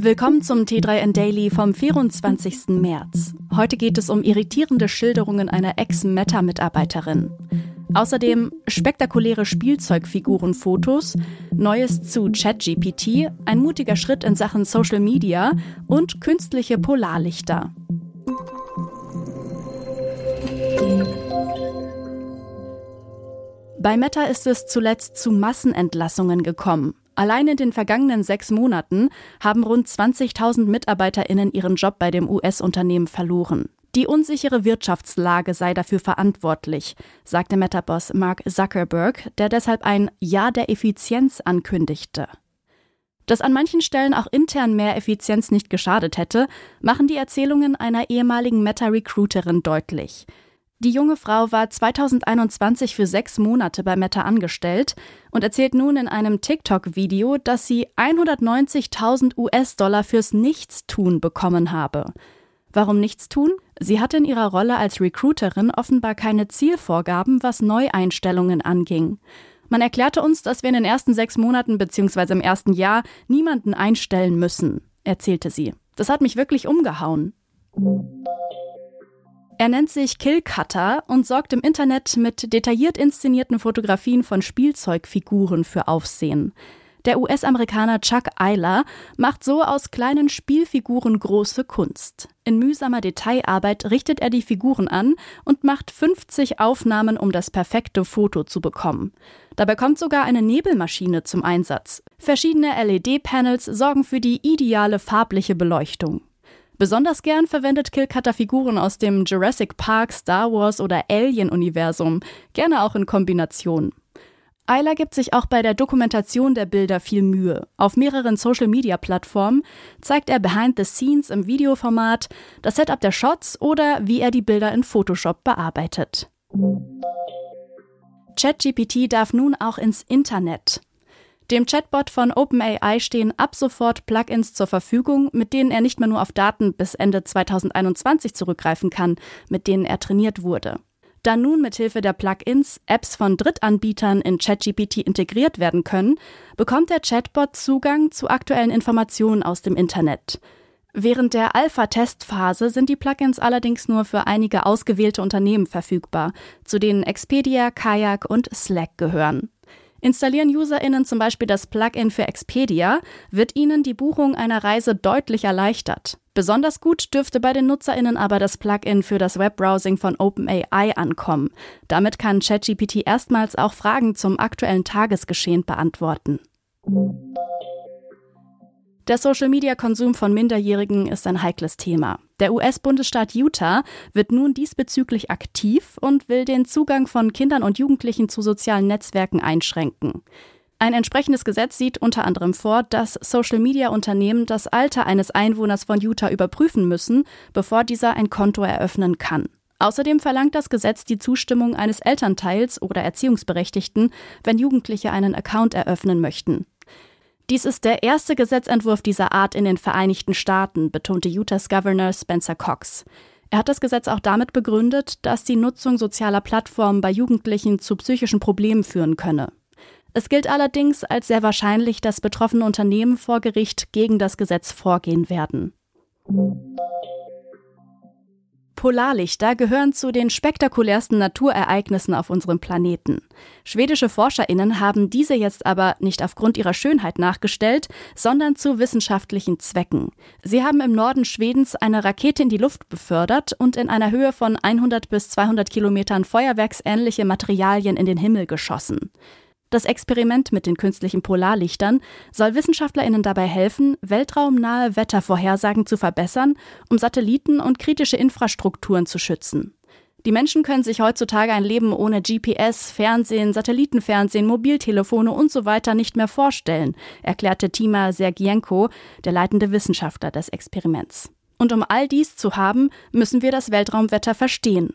Willkommen zum T3N Daily vom 24. März. Heute geht es um irritierende Schilderungen einer Ex-Meta-Mitarbeiterin. Außerdem spektakuläre Spielzeugfigurenfotos, Neues zu ChatGPT, ein mutiger Schritt in Sachen Social Media und künstliche Polarlichter. Bei Meta ist es zuletzt zu Massenentlassungen gekommen. Allein in den vergangenen sechs Monaten haben rund 20.000 MitarbeiterInnen ihren Job bei dem US-Unternehmen verloren. Die unsichere Wirtschaftslage sei dafür verantwortlich, sagte Meta-Boss Mark Zuckerberg, der deshalb ein Ja der Effizienz ankündigte. Dass an manchen Stellen auch intern mehr Effizienz nicht geschadet hätte, machen die Erzählungen einer ehemaligen Meta-Recruiterin deutlich. Die junge Frau war 2021 für sechs Monate bei Meta angestellt und erzählt nun in einem TikTok-Video, dass sie 190.000 US-Dollar fürs Nichtstun bekommen habe. Warum Nichtstun? Sie hatte in ihrer Rolle als Recruiterin offenbar keine Zielvorgaben, was Neueinstellungen anging. Man erklärte uns, dass wir in den ersten sechs Monaten bzw. im ersten Jahr niemanden einstellen müssen, erzählte sie. Das hat mich wirklich umgehauen. Er nennt sich Killcutter und sorgt im Internet mit detailliert inszenierten Fotografien von Spielzeugfiguren für Aufsehen. Der US-Amerikaner Chuck Eiler macht so aus kleinen Spielfiguren große Kunst. In mühsamer Detailarbeit richtet er die Figuren an und macht 50 Aufnahmen, um das perfekte Foto zu bekommen. Dabei kommt sogar eine Nebelmaschine zum Einsatz. Verschiedene LED-Panels sorgen für die ideale farbliche Beleuchtung. Besonders gern verwendet Killcutter Figuren aus dem Jurassic Park, Star Wars oder Alien-Universum, gerne auch in Kombination. Eiler gibt sich auch bei der Dokumentation der Bilder viel Mühe. Auf mehreren Social-Media-Plattformen zeigt er Behind the Scenes im Videoformat, das Setup der Shots oder wie er die Bilder in Photoshop bearbeitet. ChatGPT darf nun auch ins Internet. Dem Chatbot von OpenAI stehen ab sofort Plugins zur Verfügung, mit denen er nicht mehr nur auf Daten bis Ende 2021 zurückgreifen kann, mit denen er trainiert wurde. Da nun mithilfe der Plugins Apps von Drittanbietern in ChatGPT integriert werden können, bekommt der Chatbot Zugang zu aktuellen Informationen aus dem Internet. Während der Alpha-Testphase sind die Plugins allerdings nur für einige ausgewählte Unternehmen verfügbar, zu denen Expedia, Kayak und Slack gehören. Installieren UserInnen zum Beispiel das Plugin für Expedia, wird ihnen die Buchung einer Reise deutlich erleichtert. Besonders gut dürfte bei den NutzerInnen aber das Plugin für das Webbrowsing von OpenAI ankommen. Damit kann ChatGPT erstmals auch Fragen zum aktuellen Tagesgeschehen beantworten. Der Social-Media-Konsum von Minderjährigen ist ein heikles Thema. Der US-Bundesstaat Utah wird nun diesbezüglich aktiv und will den Zugang von Kindern und Jugendlichen zu sozialen Netzwerken einschränken. Ein entsprechendes Gesetz sieht unter anderem vor, dass Social-Media-Unternehmen das Alter eines Einwohners von Utah überprüfen müssen, bevor dieser ein Konto eröffnen kann. Außerdem verlangt das Gesetz die Zustimmung eines Elternteils oder Erziehungsberechtigten, wenn Jugendliche einen Account eröffnen möchten. Dies ist der erste Gesetzentwurf dieser Art in den Vereinigten Staaten, betonte Utahs Governor Spencer Cox. Er hat das Gesetz auch damit begründet, dass die Nutzung sozialer Plattformen bei Jugendlichen zu psychischen Problemen führen könne. Es gilt allerdings als sehr wahrscheinlich, dass betroffene Unternehmen vor Gericht gegen das Gesetz vorgehen werden. Polarlichter gehören zu den spektakulärsten Naturereignissen auf unserem Planeten. Schwedische Forscherinnen haben diese jetzt aber nicht aufgrund ihrer Schönheit nachgestellt, sondern zu wissenschaftlichen Zwecken. Sie haben im Norden Schwedens eine Rakete in die Luft befördert und in einer Höhe von 100 bis 200 Kilometern feuerwerksähnliche Materialien in den Himmel geschossen. Das Experiment mit den künstlichen Polarlichtern soll Wissenschaftlerinnen dabei helfen, weltraumnahe Wettervorhersagen zu verbessern, um Satelliten und kritische Infrastrukturen zu schützen. Die Menschen können sich heutzutage ein Leben ohne GPS, Fernsehen, Satellitenfernsehen, Mobiltelefone und so weiter nicht mehr vorstellen, erklärte Tima Sergienko, der leitende Wissenschaftler des Experiments. Und um all dies zu haben, müssen wir das Weltraumwetter verstehen.